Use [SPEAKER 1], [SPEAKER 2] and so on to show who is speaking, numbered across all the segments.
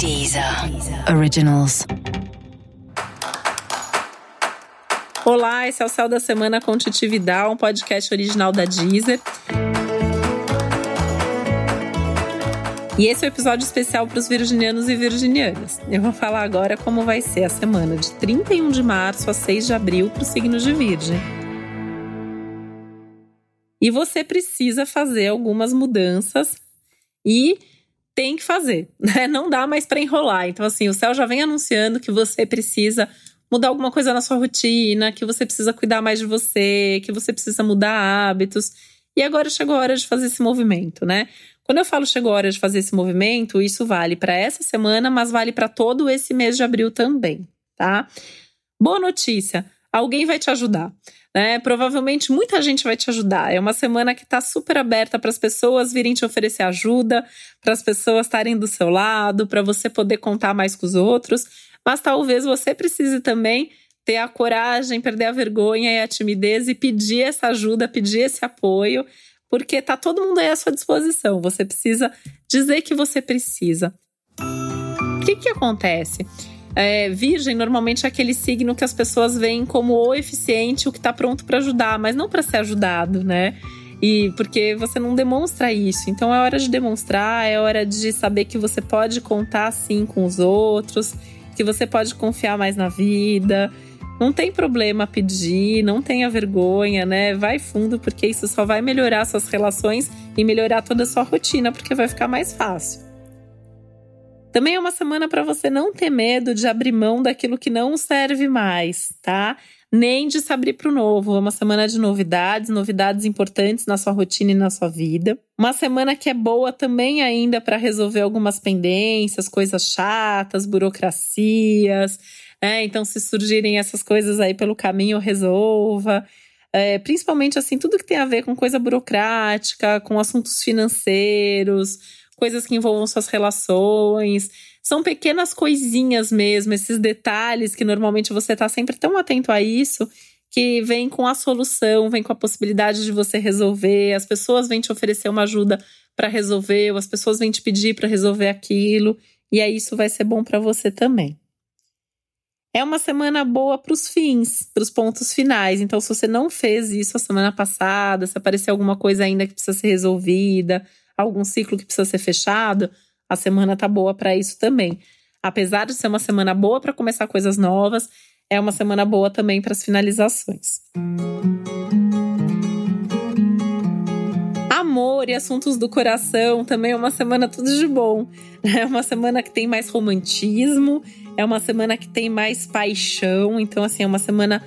[SPEAKER 1] Deezer Originals.
[SPEAKER 2] Olá, esse é o Céu da Semana com Titividade, um podcast original da Deezer. E esse é o um episódio especial para os virginianos e virginianas. Eu vou falar agora como vai ser a semana de 31 de março a 6 de abril para o signo de Virgem. E você precisa fazer algumas mudanças e tem que fazer, né? Não dá mais para enrolar. Então, assim, o céu já vem anunciando que você precisa mudar alguma coisa na sua rotina, que você precisa cuidar mais de você, que você precisa mudar hábitos. E agora chegou a hora de fazer esse movimento, né? Quando eu falo chegou a hora de fazer esse movimento, isso vale para essa semana, mas vale para todo esse mês de abril também, tá? Boa notícia, alguém vai te ajudar né? Provavelmente muita gente vai te ajudar. É uma semana que está super aberta para as pessoas virem te oferecer ajuda, para as pessoas estarem do seu lado, para você poder contar mais com os outros. Mas talvez você precise também ter a coragem, perder a vergonha e a timidez e pedir essa ajuda, pedir esse apoio, porque tá todo mundo aí à sua disposição. Você precisa dizer que você precisa. O que que acontece? É, virgem normalmente é aquele signo que as pessoas veem como o eficiente, o que está pronto para ajudar, mas não para ser ajudado, né? E porque você não demonstra isso. Então é hora de demonstrar, é hora de saber que você pode contar sim com os outros, que você pode confiar mais na vida. Não tem problema pedir, não tenha vergonha, né? Vai fundo, porque isso só vai melhorar suas relações e melhorar toda a sua rotina, porque vai ficar mais fácil. Também é uma semana para você não ter medo de abrir mão daquilo que não serve mais, tá? Nem de se abrir para o novo. É uma semana de novidades, novidades importantes na sua rotina e na sua vida. Uma semana que é boa também ainda para resolver algumas pendências, coisas chatas, burocracias. Né? Então, se surgirem essas coisas aí pelo caminho, resolva. É, principalmente assim, tudo que tem a ver com coisa burocrática, com assuntos financeiros coisas que envolvam suas relações. São pequenas coisinhas mesmo, esses detalhes que normalmente você está sempre tão atento a isso, que vem com a solução, vem com a possibilidade de você resolver. As pessoas vêm te oferecer uma ajuda para resolver, ou as pessoas vêm te pedir para resolver aquilo, e aí isso vai ser bom para você também. É uma semana boa para os fins, para os pontos finais. Então, se você não fez isso a semana passada, se aparecer alguma coisa ainda que precisa ser resolvida, algum ciclo que precisa ser fechado, a semana tá boa para isso também. Apesar de ser uma semana boa para começar coisas novas, é uma semana boa também para as finalizações. Amor e assuntos do coração também é uma semana tudo de bom. É uma semana que tem mais romantismo, é uma semana que tem mais paixão, então assim, é uma semana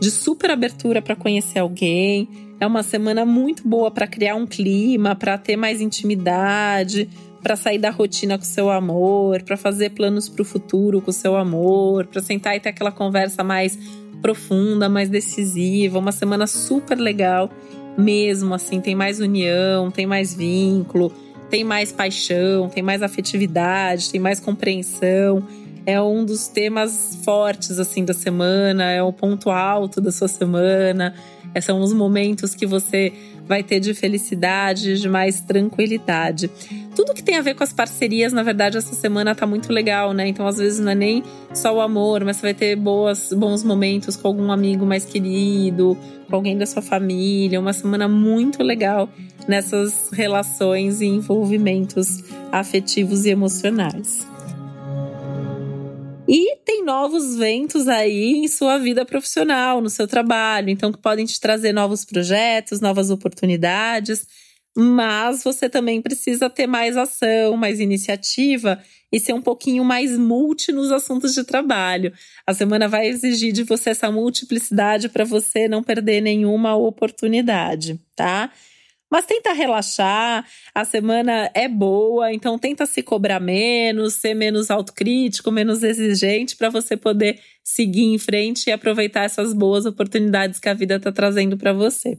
[SPEAKER 2] de super abertura para conhecer alguém, é uma semana muito boa para criar um clima, para ter mais intimidade, para sair da rotina com seu amor, para fazer planos para o futuro com seu amor, para sentar e ter aquela conversa mais profunda, mais decisiva. Uma semana super legal mesmo, assim, tem mais união, tem mais vínculo, tem mais paixão, tem mais afetividade, tem mais compreensão. É um dos temas fortes assim da semana, é o ponto alto da sua semana são os momentos que você vai ter de felicidade, de mais tranquilidade. Tudo que tem a ver com as parcerias, na verdade, essa semana tá muito legal, né? Então, às vezes, não é nem só o amor, mas você vai ter boas, bons momentos com algum amigo mais querido, com alguém da sua família. Uma semana muito legal nessas relações e envolvimentos afetivos e emocionais. E tem novos ventos aí em sua vida profissional, no seu trabalho, então que podem te trazer novos projetos, novas oportunidades. Mas você também precisa ter mais ação, mais iniciativa e ser um pouquinho mais multi nos assuntos de trabalho. A semana vai exigir de você essa multiplicidade para você não perder nenhuma oportunidade, tá? Mas tenta relaxar, a semana é boa, então tenta se cobrar menos, ser menos autocrítico, menos exigente para você poder seguir em frente e aproveitar essas boas oportunidades que a vida está trazendo para você.